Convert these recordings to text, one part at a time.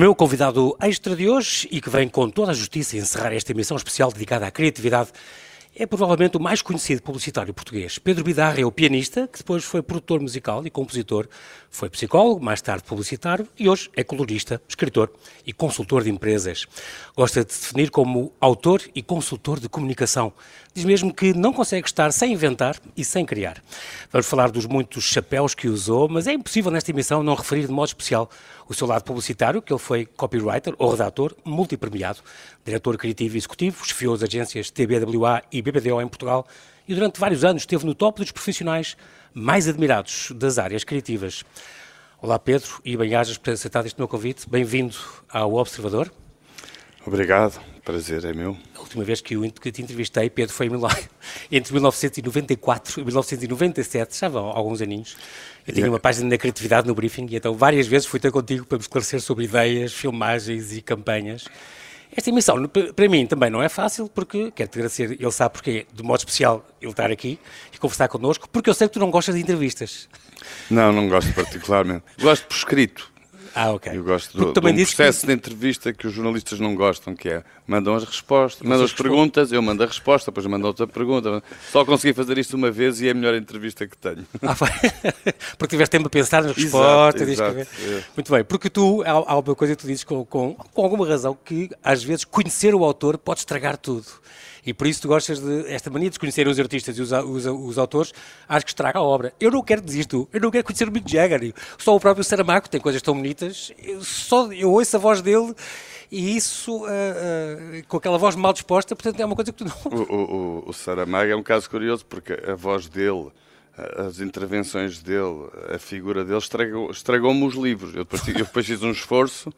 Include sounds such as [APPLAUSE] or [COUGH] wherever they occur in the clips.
meu convidado extra de hoje e que vem com toda a justiça encerrar esta emissão especial dedicada à criatividade é provavelmente o mais conhecido publicitário português. Pedro Bidarra é o pianista, que depois foi produtor musical e compositor, foi psicólogo, mais tarde publicitário e hoje é colorista, escritor e consultor de empresas. Gosta de se definir como autor e consultor de comunicação. Diz mesmo que não consegue estar sem inventar e sem criar. Vamos falar dos muitos chapéus que usou, mas é impossível nesta emissão não referir de modo especial o seu lado publicitário, que ele foi copywriter ou redator, multipremiado, diretor criativo e executivo, chefiou as agências TBWA e BBDO em Portugal e durante vários anos esteve no top dos profissionais mais admirados das áreas criativas. Olá Pedro e bem-ajas por ter aceitado este meu convite. Bem-vindo ao Observador. Obrigado, prazer é meu. A última vez que, eu, que te entrevistei, Pedro, foi [LAUGHS] entre 1994 e 1997, já vão alguns aninhos. Eu tinha uma página da criatividade no briefing e então várias vezes fui ter contigo para me esclarecer sobre ideias, filmagens e campanhas. Esta emissão, para mim, também não é fácil, porque quero-te agradecer, ele sabe porque, de modo especial, ele estar aqui e conversar connosco, porque eu sei que tu não gostas de entrevistas. Não, não gosto particularmente. Gosto por escrito. Ah, ok. Eu gosto do, do um processo que... de entrevista que os jornalistas não gostam, que é mandam as respostas, mandam as perguntas, eu mando a resposta, depois mando outra pergunta. Só consegui fazer isto uma vez e é a melhor entrevista que tenho. Ah, [LAUGHS] porque tiveste tempo a pensar nas respostas. Exato, exato, é. Muito bem, porque tu, há, há uma coisa que tu dizes com, com, com alguma razão, que às vezes conhecer o autor pode estragar tudo. E por isso tu gostas de esta mania de conhecer os artistas e os, os, os, autores, acho que estraga a obra. Eu não quero dizer isto, eu não quero conhecer o Mick Jagger. Só o próprio Saramago tem coisas tão bonitas, eu, só, eu ouço a voz dele e isso uh, uh, com aquela voz mal disposta, portanto é uma coisa que tu não. O, o, o Saramago é um caso curioso porque a voz dele as intervenções dele, a figura dele, estragou-me estragou os livros. Eu depois, eu depois fiz um esforço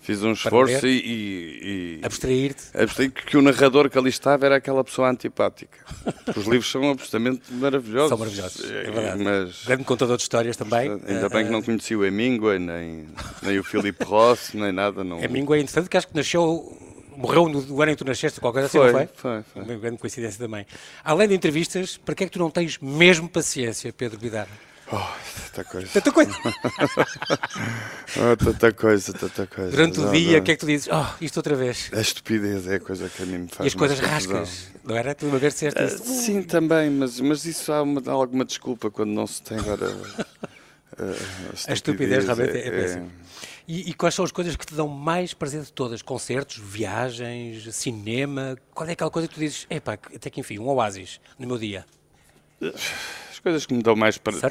Fiz um esforço e, e, e abstrair-te. Abstrair que o narrador que ali estava era aquela pessoa antipática. [LAUGHS] Os livros são absolutamente maravilhosos. São maravilhosos, é verdade. Mas, Grande contador de histórias também. Ainda bem que não conheci o Hemingway, nem, nem o Philip Ross, nem nada. Não... Hemingway é interessante que acho que nasceu morreu no, ano em que tu nasceste, qualquer coisa assim, foi, não foi? Foi, foi. Uma grande coincidência também. Além de entrevistas, para que é que tu não tens mesmo paciência, Pedro Vidar? Oh, tanta coisa. Tanta coisa. [LAUGHS] oh, tanta coisa, tanta coisa. Durante o dia, o que é que tu dizes? Oh, isto outra vez. A estupidez é a coisa que a mim me faz. E as coisas rascas, não era? Tu uma vez disseste uh, Sim, também, mas, mas isso há, uma, há alguma desculpa quando não se tem agora. [LAUGHS] Uh, a, estupidez a estupidez realmente é, é, é péssima. E, e, quais são as coisas que te dão mais prazer de todas? Concertos, viagens, cinema? Qual é aquela coisa que tu dizes, epá, até que enfim, um oásis no meu dia? [LAUGHS] As coisas que me dão mais prazer.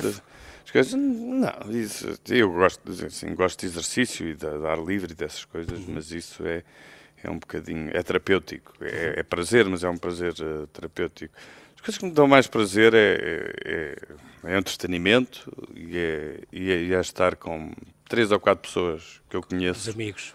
As coisas, não, isso, eu gosto, assim, gosto de exercício e de, de ar livre e dessas coisas, uhum. mas isso é, é um bocadinho. é terapêutico. É, é prazer, mas é um prazer uh, terapêutico. As coisas que me dão mais prazer é, é, é, é entretenimento e é, e é, e é estar com três ou quatro pessoas que eu conheço. Os amigos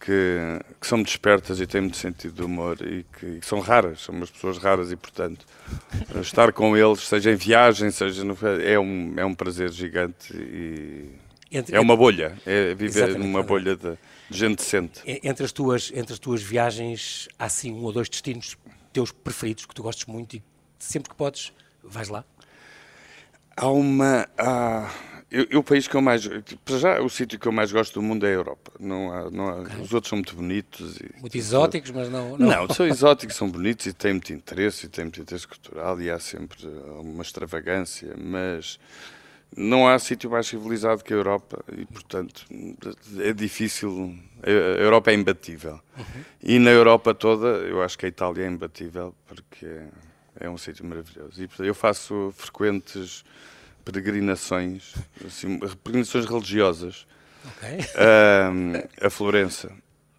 que, que, são despertas e têm muito sentido de humor e que, que, são raras, são umas pessoas raras e, portanto, [LAUGHS] estar com eles, seja em viagem, seja no, é, um, é um prazer gigante e entre, é uma bolha, é viver numa bolha de, de, gente decente. Entre as, tuas, entre as tuas viagens, há sim um ou dois destinos teus preferidos que tu gostes muito e sempre que podes, vais lá? Há uma. Há eu, eu, o país que eu mais. Para já, o sítio que eu mais gosto do mundo é a Europa. Não há, não há, okay. Os outros são muito bonitos. E, muito exóticos, mas não, não. Não, são exóticos, são bonitos e têm muito interesse, e têm muito interesse cultural e há sempre uma extravagância, mas não há sítio mais civilizado que a Europa e, portanto, é difícil. A Europa é imbatível. Uhum. E na Europa toda, eu acho que a Itália é imbatível porque é, é um sítio maravilhoso. E eu faço frequentes peregrinações, assim, peregrinações religiosas okay. a Florença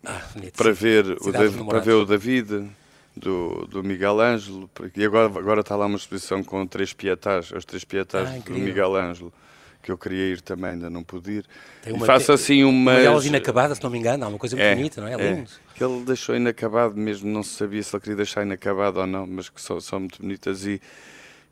ah, para ver o David, para ver o David do, do Miguel Ângelo e agora agora está lá uma exposição com três pietás, os três pietás ah, do Miguel Ângelo que eu queria ir também, ainda não pude ir. Tem uma, e faço assim uma. Uma inacabada, se não me engano, há uma coisa muito é, bonita, não é? é lindo. Que ele deixou inacabado mesmo, não se sabia se ele queria deixar inacabado ou não, mas que são, são muito bonitas e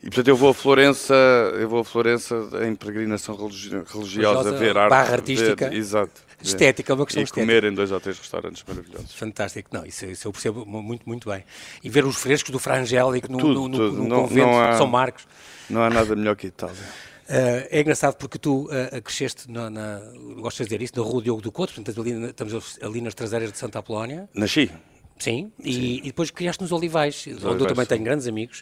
e portanto eu vou a Florença, eu vou a Florença em peregrinação religiosa, religiosa ver arte, barra artística, ver, exato, estética, é uma questão e estética. comer em dois ou três restaurantes maravilhosos. Fantástico, não, isso, isso eu percebo muito, muito bem. E ver os frescos do Frangélico no, tudo, no, no, tudo. no não, convento não há, de São Marcos. Não há nada melhor que Itália. Uh, [LAUGHS] é engraçado porque tu uh, cresceste, na, na, gostas de dizer isso, na Rua Diogo do Couto, portanto ali, estamos ali nas traseiras de Santa Apolónia. Nasci. Sim, e, Sim. e, depois criaste nos Olivais, Os onde Olivais, eu também tenho grandes amigos.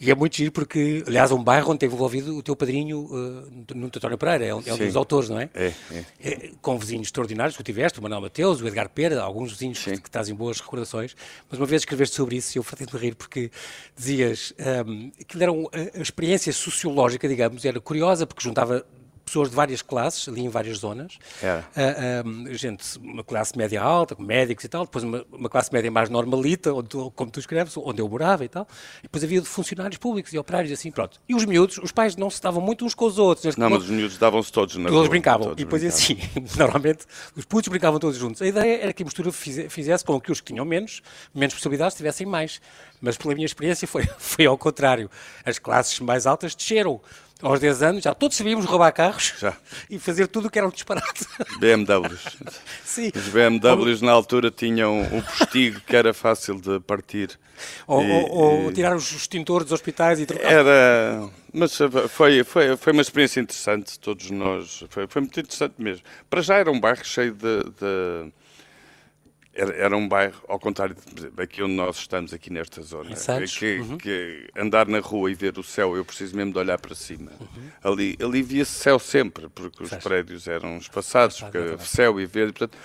E é muito giro porque, aliás, um bairro onde teve envolvido o teu padrinho, uh, Nuno António Pereira, é um, é um dos autores, não é? É, é? é, Com vizinhos extraordinários que tu tiveste, o Manuel Mateus, o Edgar Pera, alguns vizinhos que, que, trazem boas recordações. Mas uma vez escreveste sobre isso e eu fartei-me rir porque dizias um, que era um, a, a experiência sociológica, digamos, era curiosa porque juntava pessoas de várias classes, ali em várias zonas. É. Uh, gente, uma classe média alta, com médicos e tal, depois uma, uma classe média mais normalita, onde tu, como tu escreves, onde eu morava e tal. E depois havia funcionários públicos e operários assim, pronto. E os miúdos, os pais não se davam muito uns com os outros. Não, mas os miúdos davam-se todos na Todos rua, brincavam. Todos e depois assim, [LAUGHS] normalmente, os putos brincavam todos juntos. A ideia era que a mistura fizesse com que os que tinham menos, menos possibilidades tivessem mais. Mas pela minha experiência foi, [LAUGHS] foi ao contrário. As classes mais altas desceram aos 10 anos, já todos sabíamos roubar carros já. e fazer tudo o que era um disparate. [LAUGHS] BMWs. Sim. Os BMWs na altura tinham um postigo que era fácil de partir. Ou, e, ou, ou tirar os extintores dos hospitais e trocar. Era. Mas foi, foi, foi uma experiência interessante, todos nós. Foi, foi muito interessante mesmo. Para já era um bairro cheio de, de era, era, um bairro, ao contrário daqui onde nós estamos, aqui nesta zona, que, uhum. que, andar na rua e ver o céu, eu preciso mesmo de olhar para cima. Uhum. Ali, ali via-se céu sempre, porque os prédios eram espaçados, porque céu e verde. Portanto,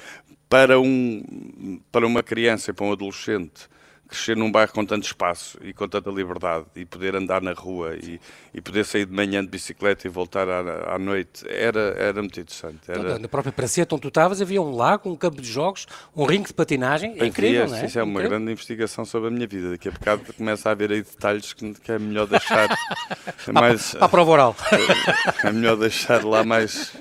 para, um, para uma criança e para um adolescente crescer num bairro com tanto espaço e com tanta liberdade e poder andar na rua e, e poder sair de manhã de bicicleta e voltar à, à noite era, era muito interessante. Era... Então, na própria Praceta onde tu estavas havia um lago, um campo de jogos, um ringue de patinagem, é incrível, não é? Isso é uma incrível. grande investigação sobre a minha vida. Daqui a bocado começa a haver aí detalhes que, que é melhor deixar [LAUGHS] mais... Para a prova oral. [LAUGHS] É melhor deixar lá mais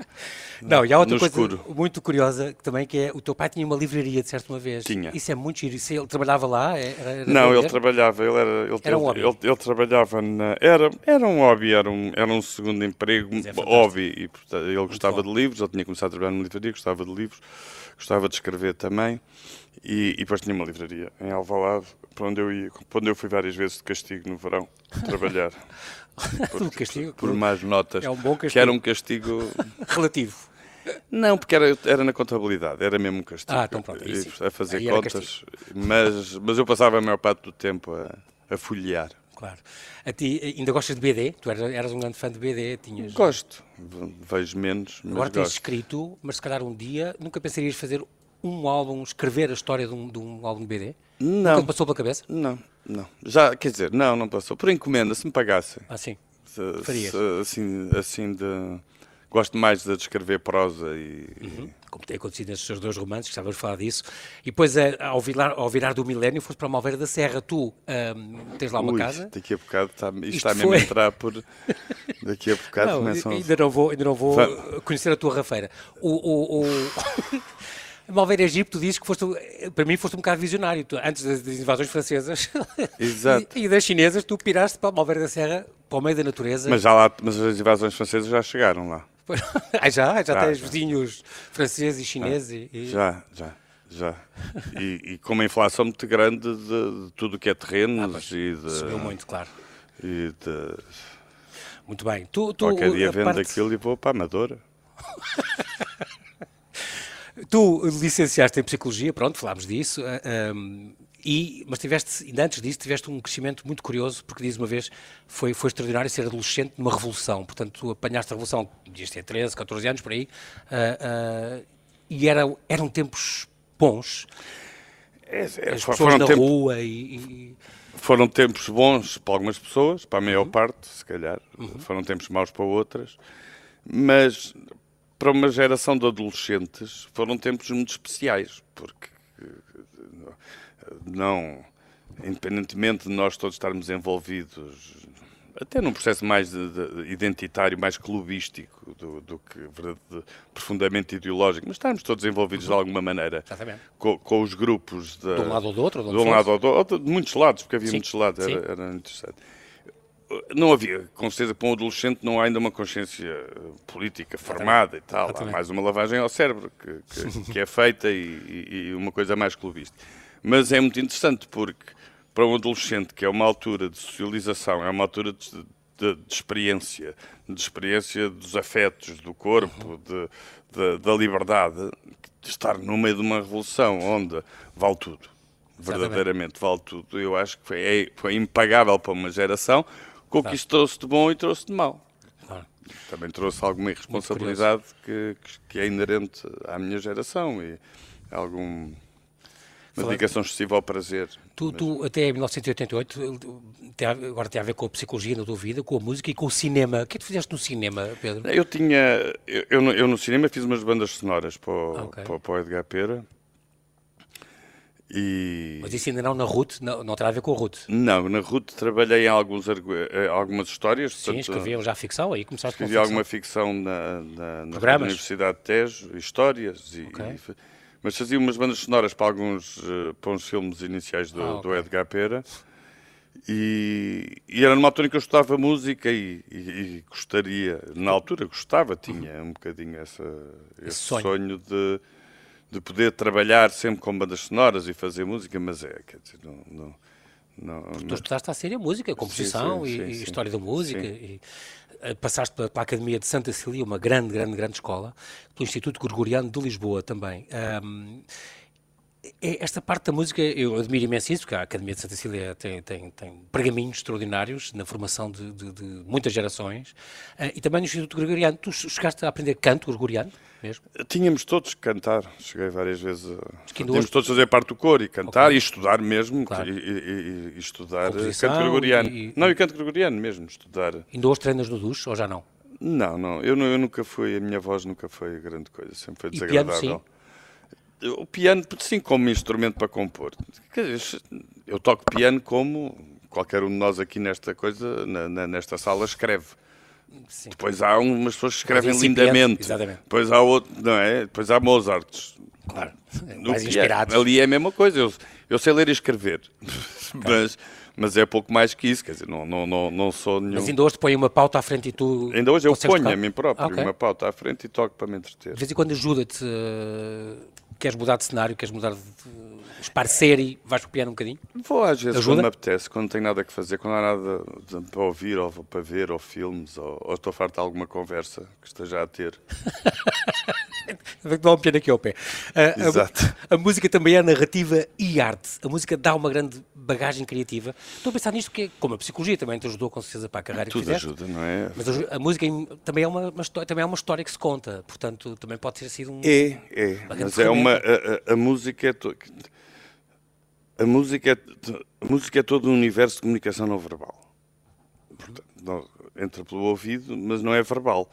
não, e há outra coisa escuro. muito curiosa também, que é o teu pai tinha uma livraria, de certo, uma vez. Tinha. Isso é muito giro. Isso, ele trabalhava lá? Era, não, ele trabalhava, ele era, ele, era um hobby. Ele, ele, trabalhava na, era, era um hobby, era um, era um segundo emprego, é hobby, e portanto, ele muito gostava bom. de livros, ele tinha começado a trabalhar numa livraria, gostava de livros, gostava de escrever também, e, e depois tinha uma livraria em Alvalade, para onde eu ia, para onde eu fui várias vezes de castigo no verão, trabalhar. [LAUGHS] Por, castigo, por mais notas. É um bom castigo. Que era um castigo. [LAUGHS] Relativo. Não, porque era, era na contabilidade, era mesmo um castigo. Ah, então pronto, aí A fazer aí contas, mas, mas eu passava a maior parte do tempo a, a folhear. Claro. A ti ainda gostas de BD? Tu eras, eras um grande fã de BD, tinhas... Gosto, vejo menos, mas Agora tens gosto. escrito, mas se calhar um dia nunca pensarias fazer um álbum, escrever a história de um, de um álbum de BD? Não. Nunca passou pela cabeça? Não, não. Já, quer dizer, não, não passou. Por encomenda, se me pagassem. Ah, sim. Se, Farias. Se, assim, assim de gosto mais de descrever prosa e. Uhum. Como tem acontecido nestes seus dois romances, que estavas a falar disso. E depois, eh, ao virar, ao virar do milénio, foste para Malveira da Serra. Tu um, tens lá uma Ui, casa. Daqui a bocado está, isto, isto está mesmo a entrar por. Daqui a bocado não, começam ainda não vou, ainda não vou conhecer a tua rafeira. O. o, o... [LAUGHS] Malveira Egito, tu dizes que foste, para mim foste um bocado visionário. Tu, antes das, das, invasões francesas [LAUGHS] e, e, das chinesas, tu piraste para Malveira da Serra, para o meio da natureza. Mas, já lá, mas as invasões francesas já chegaram lá. Ah, já? Já, já tens vizinhos franceses e chineses? E... Já, já. Já. E, e, com uma inflação muito grande de, de tudo o que é terrenos ah, e de. Subiu muito, claro. E de. Muito bem. Tu, tu, Qualquer dia vendo parte... aquilo e vou para a Amadora. [LAUGHS] tu licenciaste em Psicologia, pronto, falámos disso. Um, e, mas tiveste, ainda antes disso, tiveste um crescimento muito curioso, porque diz uma vez, foi, foi extraordinário ser adolescente numa revolução. Portanto, tu apanhaste a revolução, devias ter 13, 14 anos por aí, uh, uh, e era, eram tempos bons. É, é, As pessoas na tempo, rua e, e, Foram tempos bons para algumas pessoas, para a maior uhum. parte, se calhar. Uhum. Foram tempos maus para outras. Mas para uma geração de adolescentes foram tempos muito especiais, porque não, independentemente de nós todos estarmos envolvidos, até num processo mais de, de, identitário, mais clubístico do, do que de, profundamente ideológico, mas estarmos todos envolvidos de alguma maneira com, com, os grupos de, de um lado ou do outro, de um lado ou do outro, de muitos lados, porque havia sim, muitos lados, era, era interessante. Não havia, com certeza, para um adolescente não há ainda uma consciência política formada e tal. Há mais uma lavagem ao cérebro que, que, [LAUGHS] que é feita e, e, uma coisa mais clubista. Mas é muito interessante porque para um adolescente, que é uma altura de socialização, é uma altura de, de, de, experiência, de experiência dos afetos, do corpo, de, de, da liberdade, de estar no meio de uma revolução onde vale tudo. Verdadeiramente vale tudo. Eu acho que foi, é, foi impagável para uma geração, com que isso trouxe de bom e trouxe de mal. Também trouxe alguma irresponsabilidade que, que é inerente à minha geração e algum uma dedicação excessiva ao prazer. Tu, tu até 1988, agora tem a ver com a psicologia na tua vida, com a música e com o cinema. O que é que tu fizeste no cinema, Pedro? Eu tinha, eu, eu, eu no cinema fiz umas bandas sonoras para o, okay. para, para o Edgar Pera. E... Mas isso ainda não na RUT, não, não terá a ver com a RUT? Não, na RUT trabalhei em alguns, eh, algumas histórias. Sim, escreviam já ficção, aí começaste com ficção. alguma ficção na, na, na Universidade de Tejo, histórias, e, okay. e, mas fazia umas bandas sonoras para alguns uh, para uns filmes iniciais do, ah, okay. do Edgar Pera. E, e, era numa altura em que eu estudava música e, e, e gostaria, na altura gostava, tinha um bocadinho essa, esse, esse sonho. sonho de de poder trabalhar sempre com bandas sonoras e fazer música, mas é, quer dizer, não. não, não tu estudaste a série música, composição sim, sim, e, sim, história da música. E, uh, passaste pela, pela, Academia de Santa Cecília, uma grande, grande, grande escola, pelo Instituto Gregoriano de Lisboa também. Um, esta parte da música, eu admiro imenso isso, porque a Academia de Santa Cecília tem, tem, tem pergaminhos extraordinários na formação de, de, de muitas gerações. Uh, e também no Instituto Gregoriano. Tu chegaste a aprender canto gregoriano? mesmo? Tínhamos todos que cantar. Cheguei várias vezes. A... Tínhamos hoje... todos a fazer parte do coro e cantar okay. e estudar mesmo. Claro. E, e, e, estudar Composição canto gregoriano. E, não, e canto gregoriano mesmo, estudar. Ainda hoje treinas no duche ou já não? Não, não. Eu, eu nunca fui, a minha voz nunca foi grande coisa. Sempre foi desagradável. Piano, sim? O piano, sim, como instrumento para compor. Eu toco piano como qualquer um de nós aqui nesta coisa, na, na, nesta sala, escreve. Sim. Depois há umas pessoas que escrevem lindamente. Exatamente. Depois há outro, não é? Depois há Mozart. Claro. Mais inspirados. Ali é a mesma coisa. Eu, eu sei ler e escrever. [LAUGHS] mas, mas é pouco mais que isso. Quer dizer, não, não, não, não sou nenhum. Mas ainda hoje te põe uma pauta à frente e tu. Ainda hoje eu ponho tocar? a mim próprio okay. uma pauta à frente e toco para me entreter. De vez em quando ajuda-te. Uh, queres mudar de cenário, queres mudar de esparcer e vais copiar um bocadinho? Vou às vezes Ajuda? quando me apetece, quando não tenho nada que fazer, quando há nada para ouvir ou para ver, ou filmes, ou, ou estou farto de alguma conversa que esteja a ter. [LAUGHS] Vou um piano aqui ao pé. Uh, Exato. A, a, música também é narrativa e arte. A música dá uma grande bagagem criativa. Estou a pensar nisto porque, como a psicologia também te ajudou com certeza para a carreira Tudo que fizeste. ajuda, não é? Mas a, a música também é uma, uma, história, também é uma história que se conta, portanto também pode ter sido um... É, é, mas é uma... A, a, a música é... To a música, é, a música é todo um universo de comunicação não verbal. Portanto, não, entra pelo ouvido, mas não é verbal.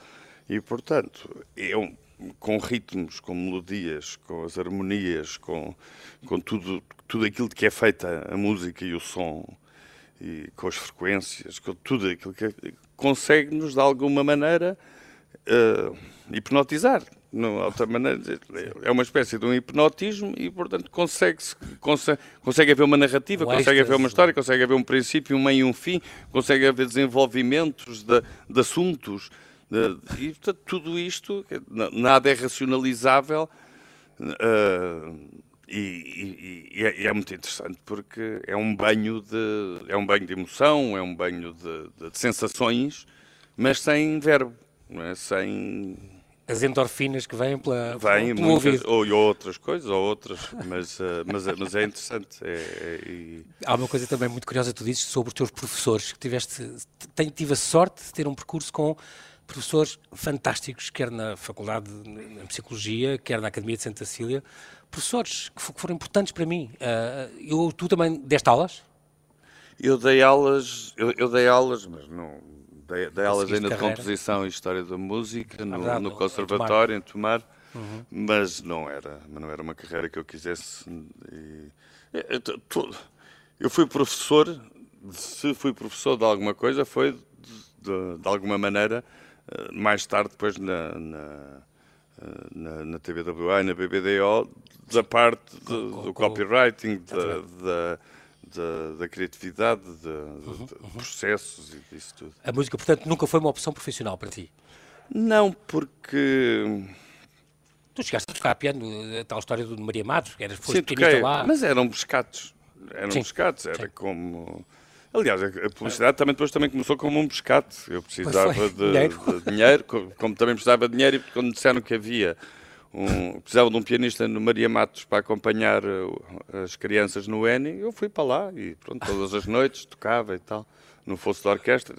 E, portanto, é um, com ritmos, com melodias, com as harmonias, com, com tudo, tudo aquilo de que é feita a música e o som, e com as frequências, com tudo aquilo que é, consegue-nos, de alguma maneira, uh, hipnotizar não, outra maneira, é uma espécie de um hipnotismo e, portanto, consegue, consegue, consegue haver uma narrativa, consegue haver uma história, consegue haver um princípio, um meio e um fim, consegue haver desenvolvimentos de, de assuntos. E, portanto, tudo isto, nada é racionalizável uh, e, e, é, e, é, muito interessante porque é um banho de, é um banho de emoção, é um banho de, de sensações, mas sem verbo, é? sem as endorfinas que vêm pela, vêm pelo muitas, ouvido. Ou, outras coisas, ou outras, mas, uh, mas, mas é interessante. É, é, e... Há uma coisa também muito curiosa que tu dizes sobre os teus professores, que tiveste, tive a sorte de ter um percurso com professores fantásticos, quer na faculdade de Psicologia, quer na Academia de Santa Cecília, professores que foram importantes para mim. Uh, eu, tu também deste aulas? Eu dei aulas, eu, eu dei aulas, mas não dei, dei aulas ainda de composição e história da música no, verdade, no conservatório em Tomar, uhum. mas não era, não era uma carreira que eu quisesse. E, eu, eu fui professor, se fui professor de alguma coisa, foi de, de, de alguma maneira mais tarde, depois na, na, eh, na, na TVWA e na BBDO, da parte de, do copywriting, da, da da, da criatividade, de, uhum, de, uhum. processos e disso tudo. A música, portanto, nunca foi uma opção profissional para ti? Não, porque... Tu chegaste a tocar piano, a tal história do Maria Matos, que eras, Sim, toquei, lá. Mas eram pescados, eram Sim. pescados, era Sim. como... Aliás, a publicidade também depois também começou como um pescate. Eu precisava de dinheiro. de dinheiro, como também precisava de dinheiro, e quando disseram que havia um, precisava de um pianista no Maria Matos para acompanhar uh, as crianças no Eni, eu fui para lá e pronto, todas as noites tocava e tal, no fosso da orquestra.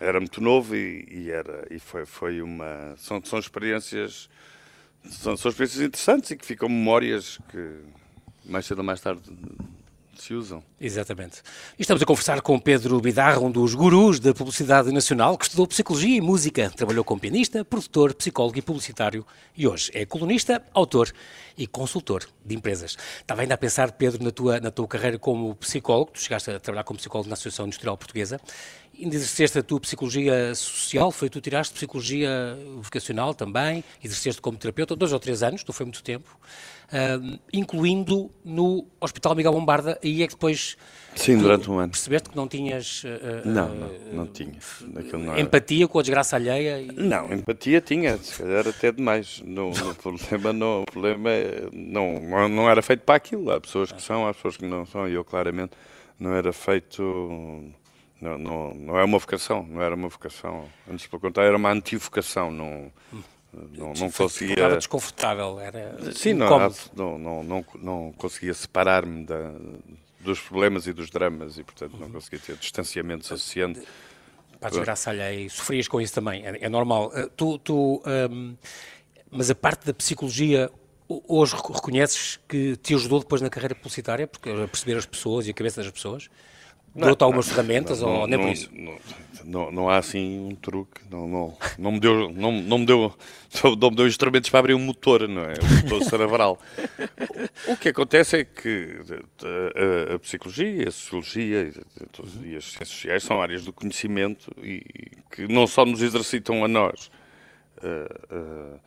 Era muito novo e, e era, e foi, foi uma. São, são experiências. São, são experiências interessantes e que ficam memórias que mais cedo ou mais tarde se usam. Exatamente. E estamos a conversar com Pedro Bidarra, um dos gurus da publicidade nacional, que estudou Psicologia e Música, trabalhou como pianista, produtor, psicólogo e publicitário e hoje é colunista, autor e consultor de empresas. Estava ainda a pensar, Pedro, na tua, na tua carreira como psicólogo, tu chegaste a trabalhar como psicólogo na Associação Industrial Portuguesa, ainda exerceste a tua psicologia social, foi tu tiraste psicologia vocacional também, exerceste como terapeuta, dois ou três anos, não foi muito tempo uh, incluindo no Hospital Miguel Bombarda, aí é que depois... Sim, durante um ano. Percebeste que não tinhas... Uh, não, não, não tinha. Não empatia com a desgraça alheia? E... Não, empatia tinha, se calhar até demais. No, no [LAUGHS] problema, no, o problema é, não, não era feito para aquilo. Há pessoas que são, há pessoas que não são, e eu claramente não era feito... Não, não, não é uma vocação, não era uma vocação. Antes, para contar, era uma antivocação. Não, não, não conseguia. Estava desconfortável, era. Sim, não, não, não, não, conseguia separar-me dos problemas e dos dramas e, portanto, não conseguia ter distanciamento suficiente. Para a desgraça alheia, sofrias com isso também, é, é normal. Uh, tu, tu um, mas a parte da psicologia, hoje reconheces que te ajudou depois na carreira publicitária, porque a perceber as pessoas e a cabeça das pessoas? Deu-te algumas ferramentas não, ou nem não, por isso? Não, não, não, há assim um truque, não, não, não, me deu, não, não, me deu, [LAUGHS] não me deu instrumentos para abrir um motor, não é? Um motor cerebral. o, que acontece é que a, a, a psicologia, a sociologia e as ciências sociais são áreas do conhecimento e que não só nos exercitam a nós, uh, uh,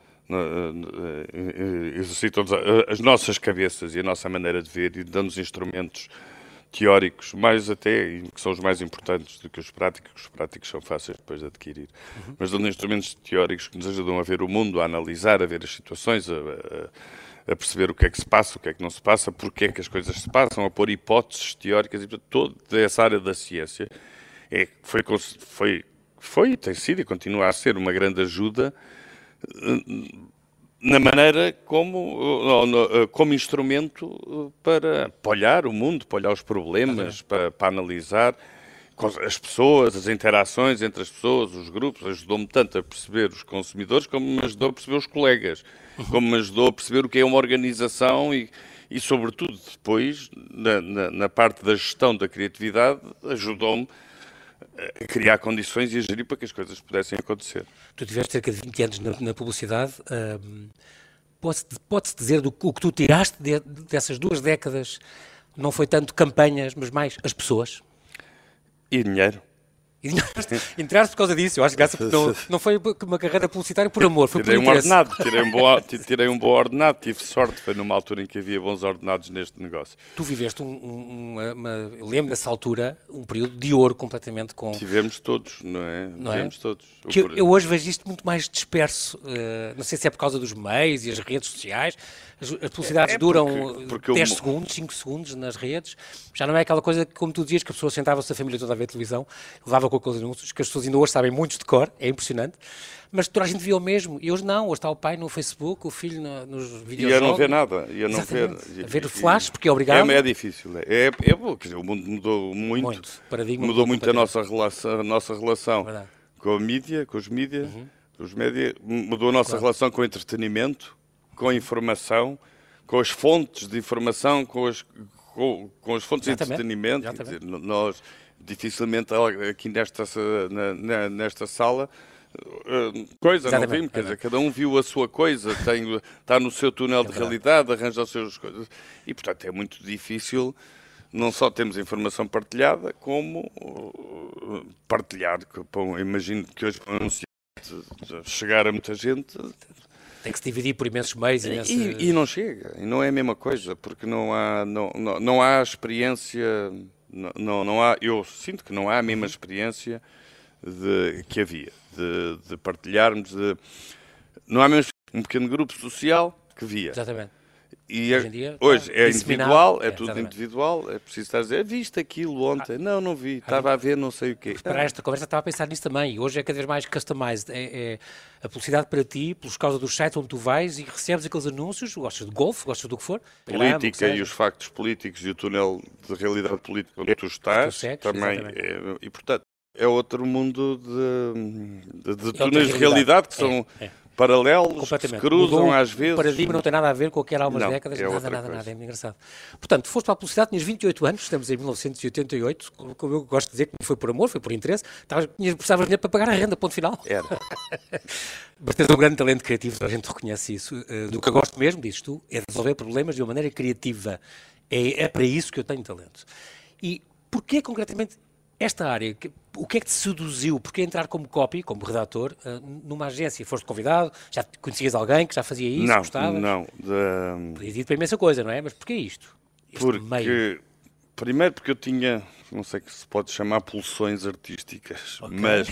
exercitam as nossas cabeças e a nossa maneira de ver e dão-nos instrumentos teóricos, mais até, que são os mais importantes do que os práticos, os práticos são fáceis depois de adquirir, uhum. mas dão instrumentos teóricos que nos ajudam a ver o mundo, a analisar, a ver as situações, a, a, a, perceber o que é que se passa, o que é que não se passa, porque é que as coisas se passam, a pôr hipóteses teóricas, e toda essa área da ciência é, foi, foi, foi, tem sido e continua a ser uma grande ajuda na maneira como, como instrumento eh, para, para olhar o mundo, para olhar os problemas, para, para analisar as pessoas, as interações entre as pessoas, os grupos, ajudou-me tanto a perceber os consumidores como me ajudou a perceber os colegas, uhum. como me ajudou a perceber o que é uma organização e, e sobretudo, depois, na, na, na parte da gestão da criatividade, ajudou-me criar condições e a gerir para que as coisas pudessem acontecer. Tu tiveste cerca de 20 anos na, na publicidade. Um, Pode-se pode dizer do o que tu tiraste de, dessas duas décadas não foi tanto campanhas, mas mais as pessoas? E dinheiro. Entraste por causa disso, eu acho que não, [LAUGHS] não foi uma carreira publicitária por amor, foi tirei por um ordenado, [LAUGHS] tirei um, bom, tirei um bom ordenado, tive sorte, foi numa altura em que havia bons ordenados neste negócio. Tu viveste um, um, uma, uma lembro nessa altura, um período de ouro completamente com... Tivemos todos, não é? Não é? Tivemos é? todos. Que eu, eu, hoje vejo isto muito mais disperso, uh, não sei se é por causa dos meios e as redes sociais, as, as publicidades é, é duram porque, porque 10 eu... segundos, 5 segundos nas redes, já não é aquela coisa que, como tu dizias, que a pessoa sentava-se a família toda a ver televisão, levava com aqueles anúncios, que as pessoas ainda hoje sabem muitos de cor, é impressionante, mas toda a gente via o mesmo, e hoje não, hoje está o pai no Facebook, o filho no, nos videojogos. E eu não ver nada, ia não ver. A ver flash, porque é obrigado. É, é difícil, é, é, é bom, quer dizer, o mundo mudou muito, muito. Paradigma mudou muito a nossa relação, a nossa relação com a mídia, com os mídias, uhum. os média, mudou a nossa claro. relação com o entretenimento, com a informação, com as fontes de informação, com as, com, com as fontes Exatamente. de entretenimento. Dizer, nós dificilmente aqui nesta, na, nesta sala uh, coisa, Exatamente. não vimos, quer dizer, cada um viu a sua coisa, tem, está no seu túnel é de realidade, arranja as suas coisas. E, portanto, é muito difícil não só temos informação partilhada, como uh, partilhar. Imagino que hoje, chegar a muita gente, tem que se dividir por imensos meios. E, e, e, não chega, e não é a mesma coisa, porque não há, não, não, não há experiência, não, não há, eu sinto que não há a mesma experiência de, que havia, de, de partilharmos, de, não há mesmo um pequeno grupo social que via. Exatamente. E hoje, dia, hoje é individual, é, é tudo exatamente. individual, é preciso estar a dizer, viste aquilo ontem? Ah, não, não vi, estava a ver não sei o quê. Para esta conversa estava a pensar nisso também, hoje é cada vez mais customized, é, é a publicidade para ti, pelos causa dos sites onde tu vais e recebes aqueles anúncios, gostas de golfe, gostas do que for. Política e os factos políticos e o túnel de realidade política onde tu estás, tu também, é, e portanto, é outro mundo de, de, de túneis de realidade que são é, é paralelos que se cruzam Mudou às vezes. O paradigma não tem nada a ver com o que era há umas não, décadas, é nada, nada, nada, é muito engraçado. Portanto, foste para a publicidade, tinhas 28 anos, estamos em 1988, como eu gosto de dizer, que não foi por amor, foi por interesse, estavas, precisavas de dinheiro para pagar a renda, ponto final. Era. [LAUGHS] Mas tens um grande talento criativo, a gente reconhece isso. Uh, do que eu gosto mesmo, dizes tu, é resolver problemas de uma maneira criativa. É, é para isso que eu tenho talento. E porquê concretamente esta área, o que é que te seduziu? Porque entrar como copy, como redator, eh, numa agência? Foste convidado? Já conhecias alguém que já fazia isso? Não, gostavas? não. De... Podia ir para imensa coisa, não é? Mas porquê isto? Este porque, meio? primeiro porque eu tinha, não sei que se pode chamar pulsões artísticas, okay. mas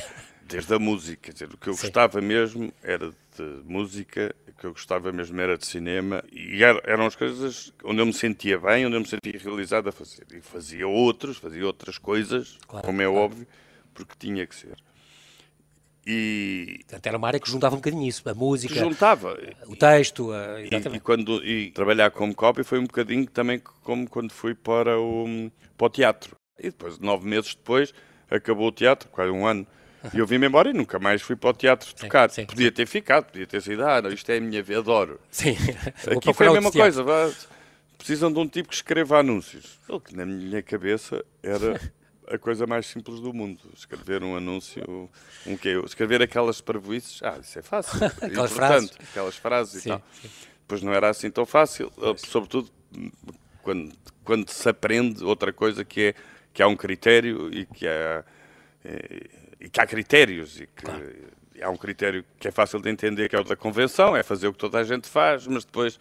desde a música, quer dizer, o que eu Sim. gostava mesmo era de música, o que eu gostava mesmo era de cinema, e eram as coisas onde eu me sentia bem, onde eu me sentia realizado a fazer. E fazia outros, fazia outras coisas, claro, como é claro. óbvio, porque tinha que ser. E... Portanto, era uma área que juntava um bocadinho isso, a música, juntava. o texto, a... e, e, quando, e trabalhar como copy foi um bocadinho também como quando fui para o, para o teatro. E depois, nove meses depois, acabou o teatro, quase um ano, e eu vim-me embora e nunca mais fui para o teatro tocar. Sim, podia sim. ter ficado, podia ter sido, ah, não, isto é a minha vida, adoro. Sim. Aqui foi a mesma coisa, precisam de um tipo que escreva anúncios. O que na minha cabeça era [LAUGHS] a coisa mais simples do mundo. Escrever um anúncio, um que escrever aquelas parvoices, ah, isso é fácil. [LAUGHS] aquelas frases. Aquelas frases e tal. Pois não era assim tão fácil, sobretudo quando, quando se aprende outra coisa que é que há um critério e que há... É, e que há critérios e que claro. há um critério que é fácil de entender que é o da convenção, é fazer o que toda a gente faz, mas depois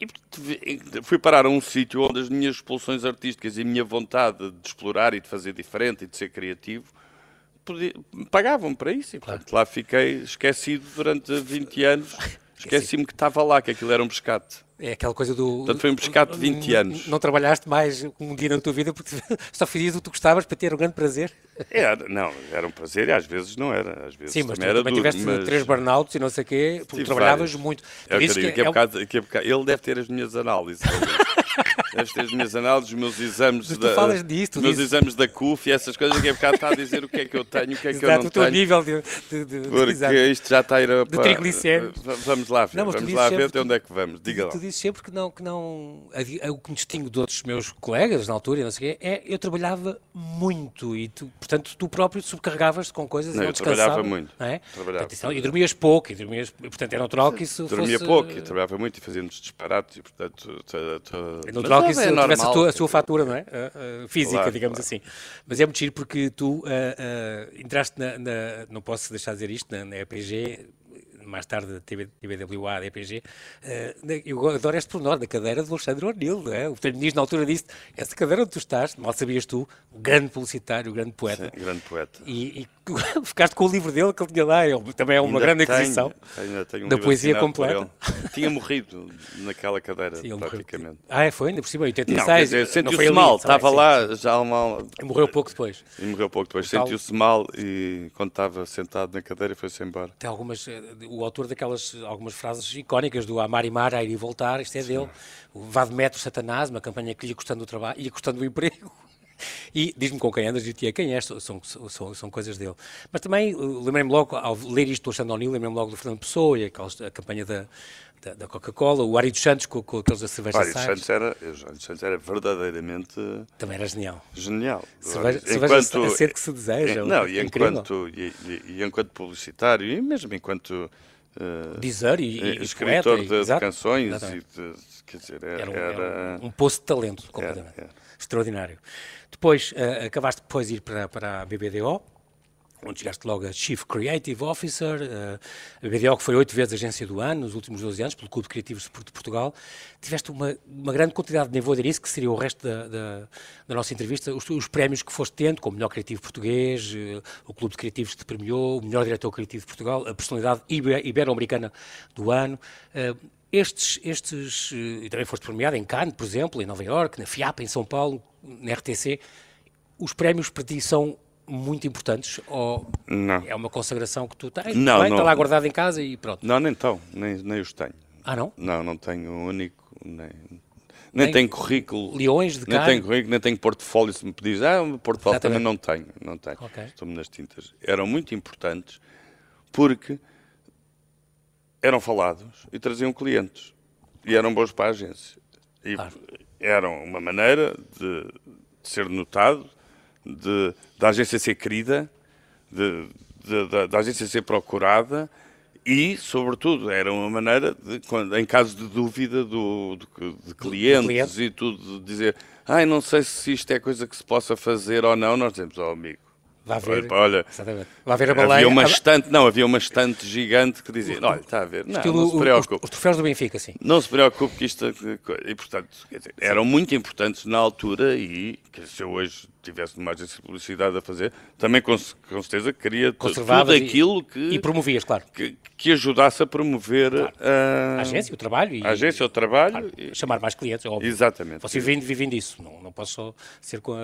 e fui parar a um sítio onde as minhas expulsões artísticas e a minha vontade de explorar e de fazer diferente e de ser criativo pagavam para isso. E, portanto, lá fiquei esquecido durante 20 anos. [LAUGHS] Esqueci-me que estava lá, que aquilo era um pescate. É aquela coisa do. Portanto, foi um pescado de 20 anos. Não trabalhaste mais um dia na tua vida porque [LAUGHS] só fazias o que tu gostavas para ter um grande prazer? Era, não, era um prazer e às vezes não era. Às vezes Sim, mas tu, também tiveste mas... três burnouts e não sei o quê, porque trabalhavas vários. muito. É que, que, que, é, é bocado, que é bocado, ele deve ter as minhas análises. Deves ter as minhas análises, os meus exames Mas da, falas meus exames da CUF e essas coisas que é bocado está a dizer o que é que eu tenho, o que é que Exato, eu não o teu tenho. nível de, de, de Porque de isto já está a ir a... De triglicéridos. Vamos lá ver, não, vamos lá ver até onde é que vamos. Diga lá. Tu dizes sempre que não, que não... O que me distingue de outros meus colegas na altura, não sei o quê, é eu trabalhava muito e, tu, portanto, tu próprio subcarregavas-te com coisas não, e não eu trabalhava muito. Não é? Trabalhava. Portanto, e dormias pouco, e, dormias, portanto, é natural que isso Dormia fosse... pouco e trabalhava muito e fazíamos disparates e, portanto... É natural que isso é tivesse a, tua, a sua fatura, não é? Uh, uh, física, claro, digamos claro. assim. Mas é muito giro porque tu uh, entraste na, na, Não posso deixar de dizer isto, na, na EPG, mais tarde TV, TVWA, DPG, uh, eu adoro este pormenor da cadeira de Alexandre O'Neill, não é? O Primeiro-Ministro na altura disse, essa cadeira onde tu estás, mal sabias tu, grande publicitário, grande poeta. Sim, grande poeta. E, e [LAUGHS] ficaste com o livro dele que ele tinha lá, ele, também é uma ainda grande aquisição tenho, tenho um da poesia completa. Tinha morrido naquela cadeira, Sim, praticamente. Ah, é, foi ainda por cima, 86. Não, sentiu-se mal, estava lá já mal. E morreu pouco depois. E morreu pouco depois, sentiu-se mal e quando estava sentado na cadeira foi-se embora. Tem algumas, eh, o autor daquelas, algumas frases icónicas do Amar e Mar, a ir e voltar, isto é Sim. dele. O Vá de Metro Satanás, uma campanha que lhe custando o trabalho, ia custando o emprego. [LAUGHS] E diz-me com quem andas e tia quem és, são, são, são coisas dele. Mas também uh, lembrei-me logo, ao ler isto do Alexandre O'Neill, lembrei-me logo do Fernando Pessoa e a, a campanha da, da, da Coca-Cola, o Ari dos Santos com, com aqueles da cerveja Ari dos Santos era, Santos era verdadeiramente também era genial. Genial. Cerveja, enquanto, a ser que se deseja. Não, e enquanto, e, e, e, enquanto publicitário, e mesmo enquanto dizer e, e escritor poeta, de, de, canções, e de, quer dizer, era, era, um, era... um poço de talento completamente. Era, Extraordinário. Depois, uh, acabaste depois de ir para, para a BBDO, onde chegaste logo a Chief Creative Officer, uh, a que foi oito vezes agência do ano nos últimos 12 anos, pelo Clube de Criativos de Portugal. Tiveste uma, uma grande quantidade, nem vou dizer isso, que seria o resto da, da, da nossa entrevista, os, os, prémios que foste tendo, como Melhor Criativo Português, uh, o Clube de Criativos te premiou, o Melhor Diretor Criativo de Portugal, a Personalidade Ibero-Americana do ano. Uh, Estes, estes, e também foste premiado em Cannes, por exemplo, em Nova Iorque, na FIAP, em São Paulo, na RTC. Os prémios para ti são muito importantes ou não. é uma consagração que tu tens? Não, bem, não. Está lá guardado em casa e pronto. Não, nem estão, nem, nem os tenho. Ah, não? Não, não tenho um único, nem, nem, Nem tenho currículo. Leões de nem Cannes? tenho currículo, nem tenho portfólio. Se me pedires, ah, um portfólio também não tenho. Não tenho. Ok. Estou-me nas tintas. Eram muito importantes porque eram falados e traziam clientes. E eram bons para a agência. E Claro. eram uma maneira de, de ser notado, de, da agência ser querida, de, de- da- da agência ser procurada e, sobretudo, era uma maneira, de, quando- em caso de dúvida do, do- de clientes cliente. e tudo, de dizer ai, não sei se isto é coisa que se possa fazer ou não, nós dizemos, ó amigo, Vá ver. olha, Exatamente. Vá ver a baleia. havia uma estante, não, havia uma estante gigante que dizia, olha, está a ver, não, estilo não se preocupe. os troféus do Benfica, sim. Não se preocupe que isto. E, portanto, dizer, eram muito importantes na altura e que se eu hoje tivesse uma agência de publicidade a fazer, também com, com certeza queria tu- tudo e- aquilo E que, promovias, claro. que, que ajudasse a promover a, A agência, o trabalho e a agência, o trabalho. claro, e- chamar mais clientes, é óbvio. Exatamente. Vocês vivem, vivem disso, não, não posso só ser com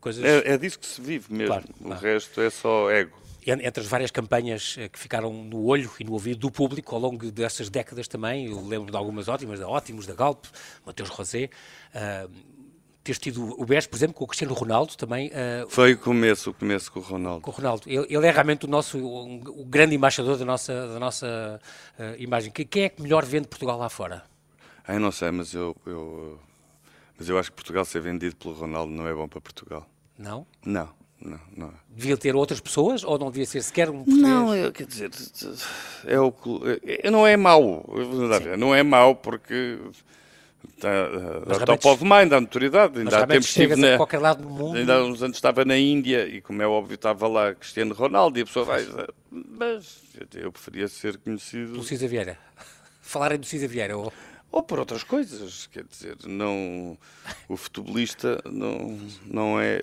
coisas... É, é disso que se vive mesmo. Claro, o claro. resto é só ego. En- Entre as várias campanhas eh, que ficaram no olho e no ouvido do público ao longo destas décadas também, eu lembro de algumas ótimas, da Ótimos, da Galp, Mateus Rosé, ah, teres tido o BES, por exemplo, com o Cristiano Ronaldo também, ah, Foi o começo, o começo com o Ronaldo. com o Ronaldo. Ele, ele é realmente o nosso, o, o grande embaixador da nossa, da nossa ah, imagem. Que- Quem é que melhor vende Portugal lá fora? Ai, não sei, mas eu, eu, mas eu acho que Portugal ser vendido pelo Ronaldo não é bom para Portugal. Não? Não, não, não. Devia ter outras pessoas ou não devia ser sequer um português? Não, eu, quer dizer, é o, clu- é- não é mau, não é mau porque está, dá realmente- top of mind, dá notoriedade. Ainda há tempos estive na, qualquer lado do mundo. ainda há uns anos estava na Índia e como é óbvio estava lá Cristiano Ronaldo e a pessoa vai, mas eu preferia ser conhecido Do Cisa Vieira. [LAUGHS] Falarem do Cisa Vieira. Ou... ou por outras coisas, quer dizer, não o futebolista não, não é,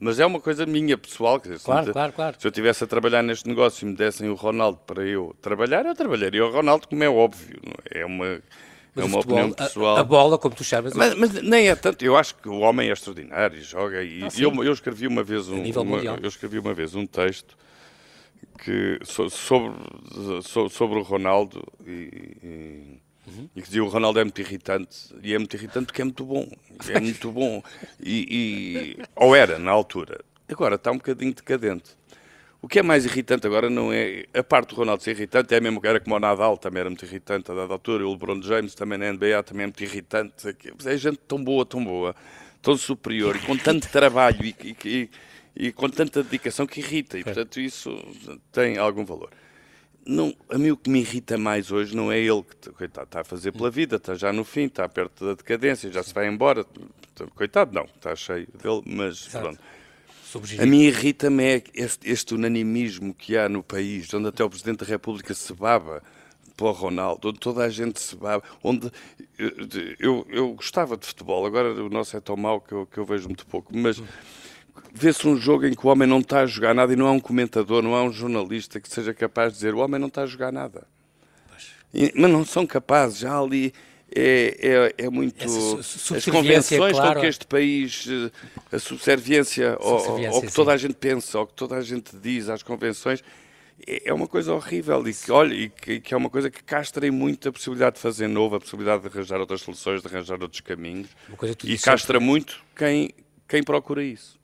mas é uma coisa minha pessoal, quer dizer, se Claro, me- claro, claro. se eu estivesse a trabalhar neste negócio e me dessem o Ronaldo para eu trabalhar, eu trabalharia o Ronaldo, como é óbvio, é? é uma, Mas é uma futebol, opinião a- pessoal. A, bola, como tu chamas, Mas, mas nem é tanto, eu acho que o homem é extraordinário, joga e Ah, eu, eu escrevi uma vez um, uma- eu escrevi uma vez um texto que so- sobre, so- sobre o Ronaldo e, e- Uhum. e que dizia o Ronaldo é muito irritante e é muito irritante porque é muito bom, é [LAUGHS] muito bom e, e- ou era na altura, agora está um bocadinho decadente. O que é mais irritante agora não é. A parte do Ronaldo ser irritante é mesmo que era como o Nadal, também era muito irritante a dada altura. O LeBron James também na NBA também é muito irritante. É gente tão boa, tão boa, tão superior e com tanto trabalho e, e- e- com tanta dedicação que irrita. E portanto isso tem algum valor. Não, a mim o que me irrita mais hoje não é ele que coitado, está a fazer pela vida, está já no fim, está perto da decadência, já se vai embora. Coitado, não, está cheio dele, mas Exato. pronto. A mim irrita-me é este, este unanimismo que há no país, onde até o Presidente da República se baba para o Ronaldo, onde toda a gente se baba, onde eu, eu, eu gostava de futebol, agora o nosso é tão mau que eu, que eu vejo muito pouco, mas vê-se um jogo em que o homem não está a jogar nada e não há um comentador, não há um jornalista que seja capaz de dizer o homem não está a jogar nada. E- mas não são capazes, já ali é, é, é muito. As convenções claro. com que este país, eh, a subserviência, Subserviência, ao, que sim. toda a gente pensa, ao que toda a gente diz, às convenções, é é uma coisa horrível e que, olha, e que, que é uma coisa que castra em muito a possibilidade de fazer novo, a possibilidade de arranjar outras soluções, de arranjar outros caminhos. E castra muito quem, quem procura isso.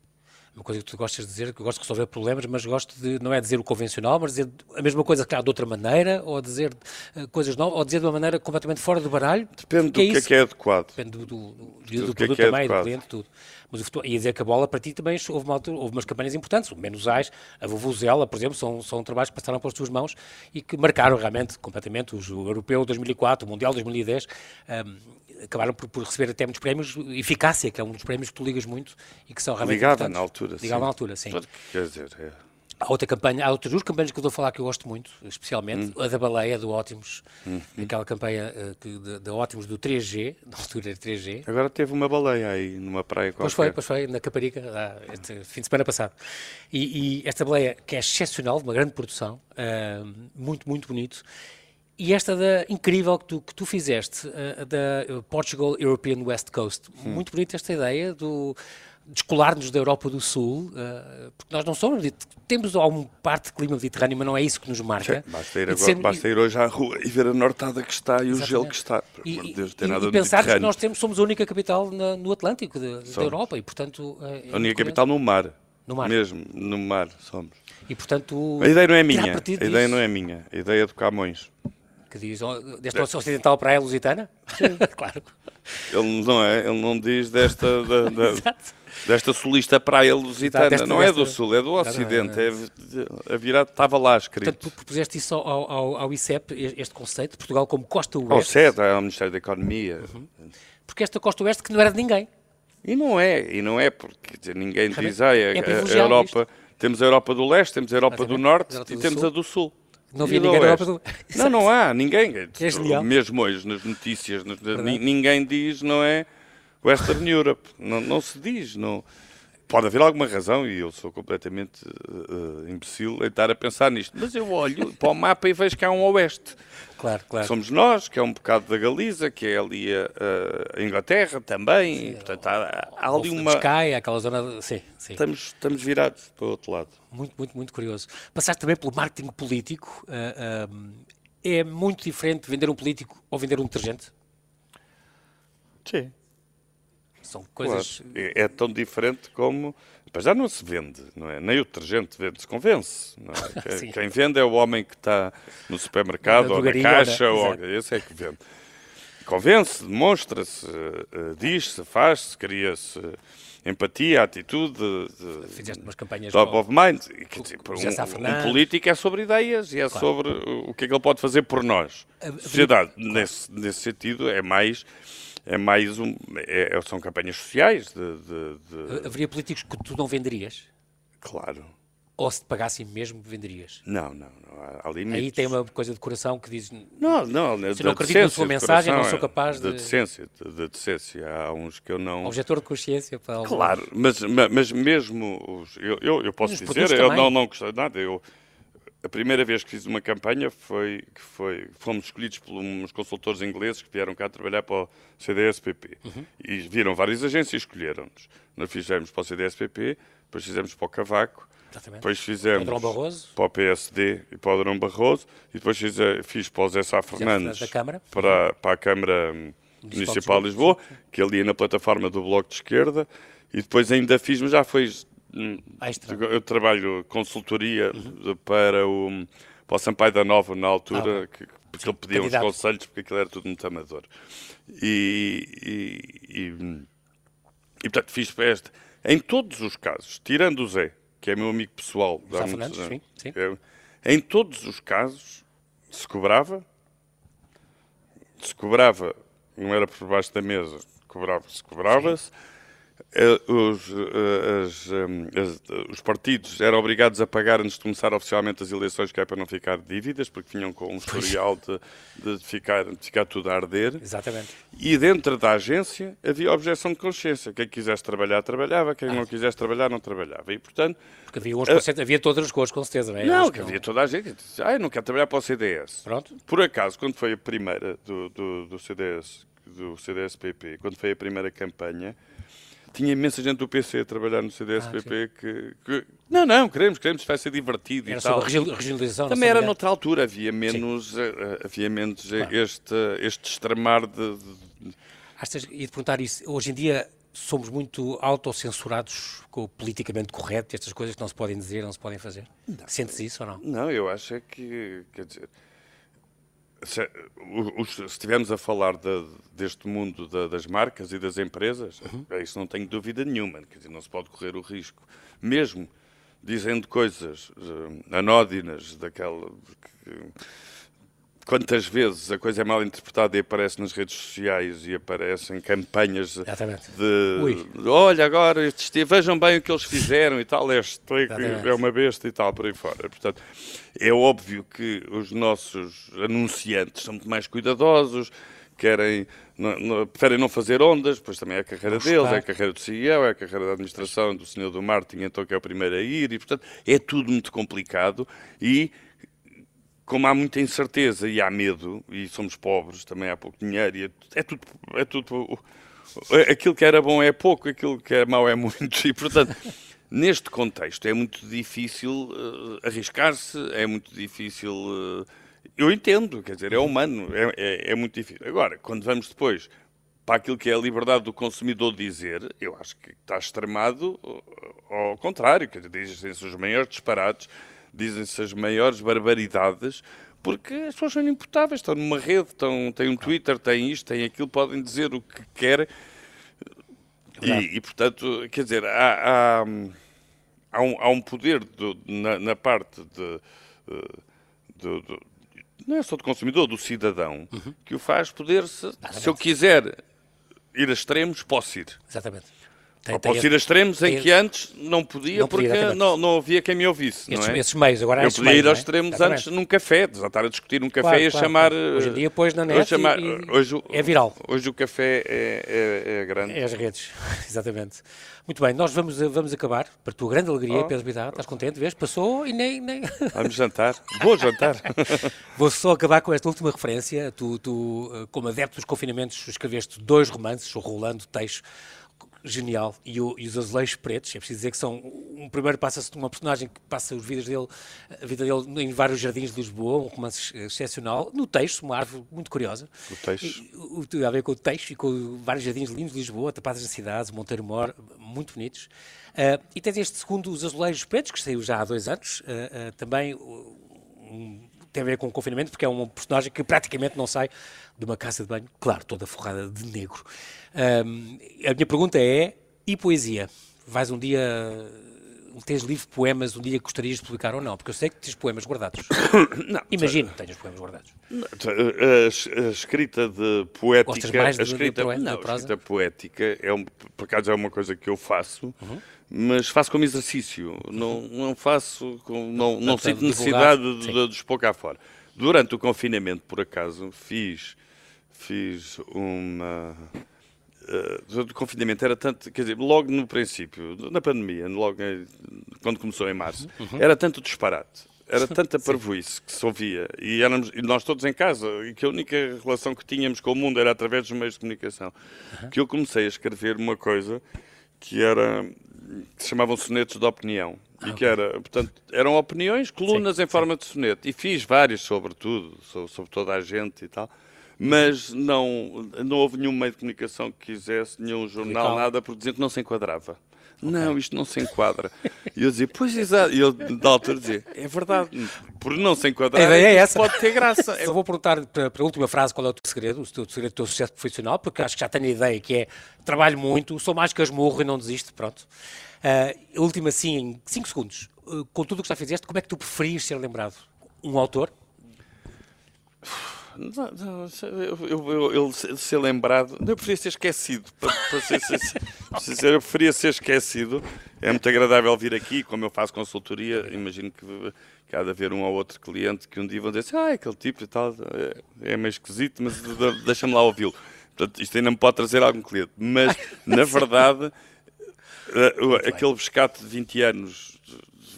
Uma coisa que tu gostas de dizer, que eu gosto de resolver problemas, mas gosto de, não é dizer o convencional, mas dizer a mesma coisa, claro, de outra maneira, ou dizer eh, coisas novas, ou dizer de uma maneira completamente fora do baralho. Depende do que é que é que é adequado. Depende do, do, do, do é produto que é também, do cliente, tudo. Mas o futebol, ia dizer que a bola para ti também houve, uma altura, houve umas campanhas importantes, o Menusais, a Vuvuzela, por exemplo, são, são trabalhos que passaram pelas tuas mãos e que marcaram realmente completamente os- o Europeu 2004, o Mundial 2010, ahm, acabaram por, por receber até muitos prémios, eficácia, que é um dos prémios que tu ligas muito e que são realmente Ligava na altura. Ligava na altura, sim. Quer dizer, é. Há outra campanha, há outras duas campanhas que eu vou falar que eu gosto muito, especialmente, Hum. a da baleia, do Ótimos, Uhum. aquela campanha eh, que, da, da Ótimos do 3G, [LAUGHS] na altura era 3G, Agora teve uma baleia aí numa praia qualquer. Pois foi, pois foi, na Caparica, ah, este fim de semana passado. E, e esta baleia, que é excepcional, de uma grande produção, ah, muito, muito bonito, E esta da incrível que tu, que tu fizeste, uh, da Portugal European West Coast, hum. muito bonita esta ideia do descolar-nos da Europa do Sul, uh, porque nós não somos, temos alguma parte de clima mediterrâneo, mas não é isso que nos marca. Sim, basta, ir agora, sempre... basta ir hoje à rua e ver a nortada que está e Exatamente. o gelo que está. E, Deus, e, e pensar que nós temos, somos a única capital na, no Atlântico de, da Europa e, portanto... É, é a única capital no mar. No mar. Mesmo, no mar somos. E, portanto... A ideia não é minha, a ideia disso... não é minha, a ideia é do Camões. Que diz, desta é. ocidental para a Lusitana? [LAUGHS] claro. Ele não é, ele não diz desta... Da, da... [LAUGHS] Desta sulista praia lusitana. não é do sul, é do ocidente. É, a virada estava lá escrito. Portanto, propuseste isso ao, ao, ao, ICEP, este conceito, Portugal como Costa Oeste. Ao CED, ao Ministério da Economia. Uhum. Porque esta Costa Oeste que não era de ninguém. E não é, e não é, porque dizer, ninguém diz, ah, é, a, a Europa, isto. temos a Europa do Leste, temos a Europa do Norte e do temos a do Sul. Não havia ninguém Europa do Não, não há, ninguém. É Mesmo hoje, nas notícias, ninguém diz, não é? Western Europe. Não, não se diz. Não... Pode haver alguma razão, e eu sou completamente uh, imbecil em estar a pensar nisto, mas eu olho para o mapa e vejo que há um oeste. Claro, claro. Somos nós, que é um bocado da Galiza, que é ali a, a Inglaterra também. Sim, portanto, há, há ali uma. Sky, aquela zona. Sim, sim. Estamos, estamos virados para o outro lado. Muito, muito, muito curioso. Passaste também pelo marketing político. Uh, uh, é muito diferente vender um político ou vender um detergente? Sim. São coisas. Claro. É, é, tão diferente como. Mas já não se vende, não é? Nem o detergente vende-se, convence. É? [LAUGHS] Quem, quem, vende é o homem que está no supermercado ou na caixa, ou, esse é que vende. Convence, demonstra-se, uh, diz-se, faz-se, cria-se empatia, atitude. De, Fizeste umas campanhas. Top of mind. Quer dizer, um, um, político é sobre ideias e é claro. sobre o que é que ele pode fazer por nós. A sociedade, claro. nesse, nesse sentido, é mais é mais um. É, é, são campanhas sociais. De, de, de... Haveria políticos que tu não venderias? Claro. Ou se te pagassem mesmo, venderias? Não, não, não. Há, limites. Aí tem uma coisa de coração que diz. Não, não. Se não acredito na sua mensagem, não sou capaz de. De decência, de, de decência. Há uns que eu não. Objetor de consciência para Claro, mas, mas mesmo. Os, eu, eu, eu posso dizer, eu não, não gostei de nada. Eu, a primeira vez que fiz uma campanha foi que foi, fomos escolhidos por uns consultores ingleses que vieram cá trabalhar para o CDSPP. Uhum. E viram várias agências e escolheram-nos. Nós fizemos para o CDSPP, depois fizemos para o Cavaco, Exatamente. depois fizemos para o PSD e para o Drão Barroso, e depois fiz, fiz para o Zé Sá Fernandes para, para a Câmara Municipal de Lisboa, que ali é na plataforma do Bloco de Esquerda, e depois ainda fiz, mas já foi Extra. Eu trabalho consultoria uhum. para, o, para o Sampaio da Nova na altura, ah, que, porque Sim, ele pedia candidato. uns conselhos, porque aquilo era tudo muito amador. E, e, e, e portanto, fiz este. Em todos os casos, tirando o Zé, que é meu amigo pessoal, Fernandes, sim, sim. Em todos os casos se cobrava, se cobrava, não era por baixo da mesa, cobrava-se, cobrava-se. Eh, os, eh, as, eh, as, os, partidos eram obrigados a pagar antes de começar oficialmente as eleições, que é para não ficar dívidas, porque vinham com um historial de, de, ficar, de ficar tudo a arder. Exatamente. E dentro da agência havia objeção de consciência. Quem quisesse trabalhar, trabalhava. Quem ah. não quisesse trabalhar, não trabalhava. E, portanto... Porque havia, uns uh, havia todas as cores, com certeza, não é? Não, que havia toda a gente. Ah, eu não quero trabalhar para o CDS. Pronto. Por acaso, quando foi a primeira do, do, do CDS, do CDS-PP, quando foi a primeira campanha tinha imensa gente do PC a trabalhar no CDSPP ah, que, que, Não, não, queremos, queremos, vai ser divertido era e tal. Sobre a regionalização. Também era noutra altura, havia menos, uh, havia menos claro. este, este extremar de... de... Achas, e de perguntar isso, hoje em dia somos muito autocensurados com o politicamente correto, estas coisas que não se podem dizer, não se podem fazer? Não. Sentes isso ou não? Não, eu acho é que, quer dizer se, estivermos a falar de, deste mundo de, das marcas e das empresas, uhum. Isso não tenho dúvida nenhuma. Quer dizer, não se pode correr o risco. Mesmo dizendo coisas uh, anódinas, daquela. Que, quantas vezes a coisa é mal interpretada e aparece nas redes sociais e aparecem campanhas Exatamente. de olha agora, vejam bem o que eles fizeram e tal, este é uma besta e tal, por aí fora. Portanto, é óbvio que os nossos anunciantes são muito mais cuidadosos, querem, não, não, preferem não fazer ondas, pois também é a carreira deles, é a carreira do CEO, é a carreira da administração, do senhor do marketing, então que é o primeiro a ir, e portanto é tudo muito complicado e como há muita incerteza e há medo, e somos pobres, também há pouco dinheiro, e é, é tudo, é tudo. Aquilo que era bom é pouco, aquilo que é mau é muito, e portanto. [LAUGHS] Neste contexto é muito difícil uh, arriscar-se, é muito difícil. Uh, eu entendo, quer dizer, é humano, é, é, é, muito difícil. Agora, quando vamos depois para aquilo que é a liberdade do consumidor dizer, eu acho que está extremado ao contrário, quer dizer, dizem-se os maiores disparates, dizem-se as maiores barbaridades, porque as pessoas são imputáveis, estão numa rede, estão, têm um Twitter, têm isto, têm aquilo, podem dizer o que querem. E, e, portanto, quer dizer, há, há, há, um, há um, poder do, na, na, parte de, de, de, não é só do consumidor, do cidadão, uhum. que o faz poder-se, se eu quiser ir a extremos, posso ir. Exatamente. Tem, Ou posso ir a extremos em que antes não podia, não porque não, não havia quem me ouvisse. Estes, não é? esses meios, agora Eu podia ir aos é? extremos é? antes num café, estar a discutir num café claro, e a claro, chamar. Claro. Hoje em dia, depois na net, chamar, e, hoje, é viral. Hoje o café é, é, é grande. É as redes, [LAUGHS] exatamente. Muito bem, nós vamos, vamos acabar, para a tua grande alegria, oh. Pedro Vidal, estás contente, vês? Passou e nem... nem... [LAUGHS] Vamos jantar, vou jantar. [LAUGHS] Vou só acabar com esta última referência, tu, tu como adepto dos confinamentos, escreveste dois romances, o Rolando Teixo, genial. E, o, e, os azulejos pretos, é preciso dizer que são. Um primeiro passa-se de uma personagem que passa os vidas dele, a vida dele em vários jardins de Lisboa, um romance excepcional. No texto, uma árvore muito curiosa. O texto. E, a ver com o texto e com vários jardins lindos de Lisboa, tapados na cidade, Monteiro Mor, muito bonitos. Uh, e tens este segundo, Os Azulejos Pretos, que saiu já há dois anos, uh, uh, também. Um, tem a ver com o confinamento, porque é um personagem que praticamente não sai de uma casa de banho, claro, toda forrada de negro. Um, a minha pergunta é: e poesia? Vais um dia. Tens livro de poemas um dia que gostarias de publicar ou não? Porque eu sei que tens poemas guardados. [COUGHS] não, Imagino que tenhas poemas guardados. A, a, escrita de poética. Gostas mais de, a escrita, de, não, a escrita poética é um, por acaso é uma coisa que eu faço. Uhum mas faço como exercício, não, não faço, com, não, não sinto necessidade de, de, de expor cá fora. Durante o confinamento, por acaso, fiz, fiz uma. Uh, durante o confinamento era tanto, quer dizer, logo no princípio, na pandemia, logo quando começou em março, uhum. era tanto disparate, era [LAUGHS] tanta parvoíce que se ouvia, e, éramos, e nós todos em casa, e que a única relação que tínhamos com o mundo era através dos meios de comunicação, uhum. que eu comecei a escrever uma coisa que era que se chamavam sonetos de opinião. Ah, e que era, portanto, eram opiniões, colunas sim, em forma sim. de soneto. E fiz vários sobre tudo, sobre, sobre, toda a gente e tal. Mas não, não houve nenhum meio de comunicação que quisesse, nenhum jornal, nada, por dizer que não se enquadrava. Okay. Não, isto não se enquadra. E eu dizia, pois exato. E eu, da altura, dizia, é verdade, por não se enquadrar, a ideia é essa. pode ter graça. [LAUGHS] Eu vou perguntar para, para a última frase qual é o teu segredo, o teu segredo do teu sucesso profissional, porque acho que já tenho a ideia que é trabalho muito, sou mais casmurro e não desisto, pronto. Uh, última, assim, em 5 segundos. Uh, com tudo o que já fizeste, como é que tu preferias ser lembrado? Um autor? Não, não, eu, eu, eu, ser lembrado, eu preferia ser esquecido. Para, para ser, [LAUGHS] ser, eu preferia ser esquecido. É muito agradável vir aqui, como eu faço consultoria. Imagino que, que há de haver um ou outro cliente que um dia vão dizer assim, ah, aquele tipo e tal, é, é meio esquisito, mas deixa-me lá ouvi-lo. Portanto, isto ainda me pode trazer algum cliente. Mas, [LAUGHS] na verdade, Uh, aquele pescate de 20 anos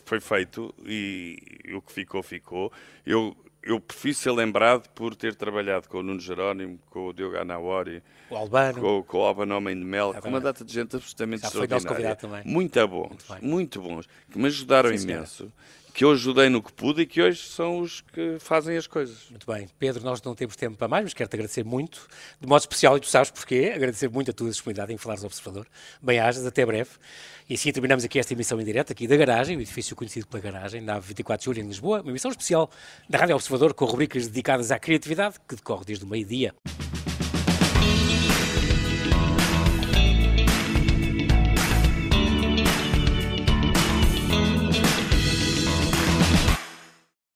foi feito e o que ficou, ficou. Eu, eu prefiro ser lembrado por ter trabalhado com o Nuno Jerónimo, com o Diogo Anawori, o Albano, com, com o Albano Homem de Mel, com uma data de gente absolutamente Já extraordinária. Muito bons, muito, muito, bons, que me ajudaram Sim, imenso. Senhora que eu ajudei no que pude e que hoje são os que fazem as coisas. Muito bem. Pedro, nós não temos tempo para mais, mas quero-te agradecer muito, de modo especial, e tu sabes porquê, agradecer muito a tua disponibilidade em Falares Observador. Bem-ajas, até breve. E assim terminamos aqui esta emissão em direto, aqui da Garagem, o edifício conhecido pela Garagem, na 24 de Julho, em Lisboa, uma emissão especial da Rádio Observador com rubricas dedicadas à criatividade, que decorre desde o meio-dia.